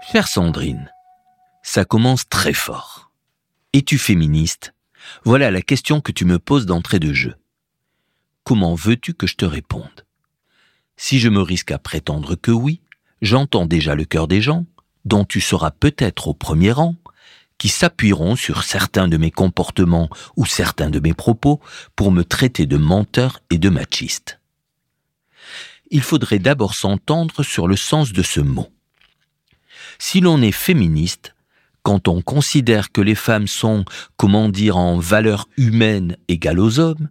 Chère Sandrine, ça commence très fort. Es-tu féministe? Voilà la question que tu me poses d'entrée de jeu. Comment veux-tu que je te réponde? Si je me risque à prétendre que oui, j'entends déjà le cœur des gens, dont tu seras peut-être au premier rang, qui s'appuieront sur certains de mes comportements ou certains de mes propos pour me traiter de menteur et de machiste. Il faudrait d'abord s'entendre sur le sens de ce mot. Si l'on est féministe, quand on considère que les femmes sont, comment dire, en valeur humaine égale aux hommes,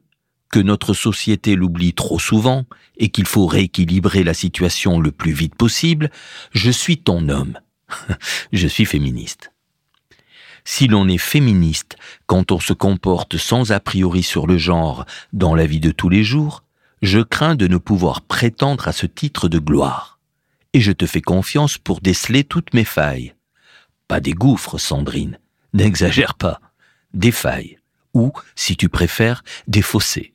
que notre société l'oublie trop souvent et qu'il faut rééquilibrer la situation le plus vite possible, je suis ton homme. je suis féministe. Si l'on est féministe quand on se comporte sans a priori sur le genre dans la vie de tous les jours, je crains de ne pouvoir prétendre à ce titre de gloire et je te fais confiance pour déceler toutes mes failles. Pas des gouffres, Sandrine, n'exagère pas, des failles, ou, si tu préfères, des fossés.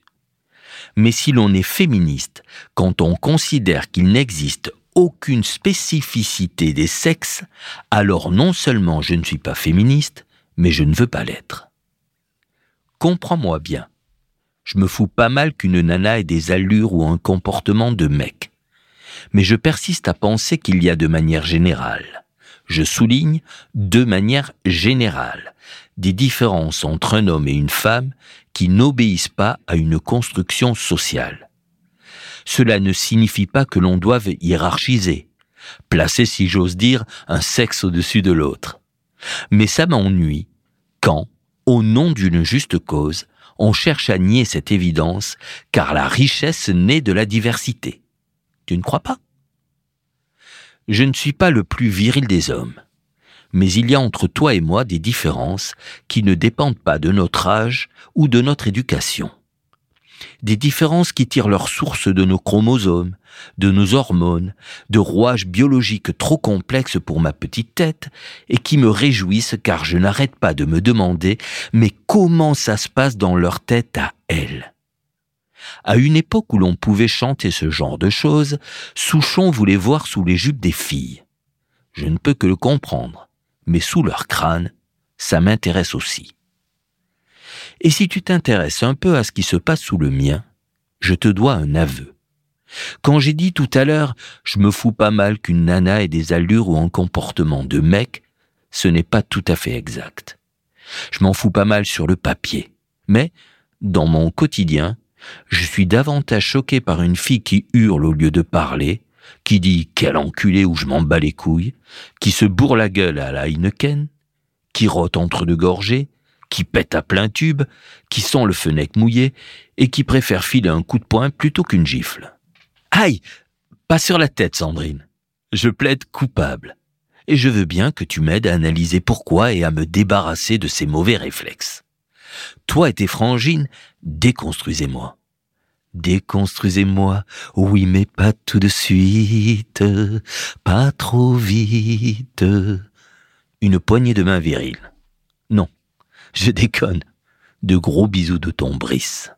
Mais si l'on est féministe, quand on considère qu'il n'existe aucune spécificité des sexes, alors non seulement je ne suis pas féministe, mais je ne veux pas l'être. Comprends-moi bien. Je me fous pas mal qu'une nana ait des allures ou un comportement de mec mais je persiste à penser qu'il y a de manière générale, je souligne de manière générale, des différences entre un homme et une femme qui n'obéissent pas à une construction sociale. Cela ne signifie pas que l'on doive hiérarchiser, placer, si j'ose dire, un sexe au-dessus de l'autre. Mais ça m'ennuie quand, au nom d'une juste cause, on cherche à nier cette évidence, car la richesse naît de la diversité. Tu ne crois pas? Je ne suis pas le plus viril des hommes, mais il y a entre toi et moi des différences qui ne dépendent pas de notre âge ou de notre éducation. Des différences qui tirent leur source de nos chromosomes, de nos hormones, de rouages biologiques trop complexes pour ma petite tête, et qui me réjouissent car je n'arrête pas de me demander mais comment ça se passe dans leur tête à elles? À une époque où l'on pouvait chanter ce genre de choses, Souchon voulait voir sous les jupes des filles. Je ne peux que le comprendre, mais sous leur crâne, ça m'intéresse aussi. Et si tu t'intéresses un peu à ce qui se passe sous le mien, je te dois un aveu. Quand j'ai dit tout à l'heure, je me fous pas mal qu'une nana ait des allures ou un comportement de mec, ce n'est pas tout à fait exact. Je m'en fous pas mal sur le papier, mais, dans mon quotidien, je suis davantage choqué par une fille qui hurle au lieu de parler, qui dit quel enculé ou je m'en bats les couilles, qui se bourre la gueule à la Heineken, qui rote entre deux gorgées, qui pète à plein tube, qui sent le fenêtre mouillé et qui préfère filer un coup de poing plutôt qu'une gifle. Aïe Pas sur la tête, Sandrine. Je plaide coupable. Et je veux bien que tu m'aides à analyser pourquoi et à me débarrasser de ces mauvais réflexes. Toi et tes frangines, déconstruisez-moi. Déconstruisez-moi, oui mais pas tout de suite, pas trop vite. Une poignée de main virile. Non, je déconne. De gros bisous de ton Brice.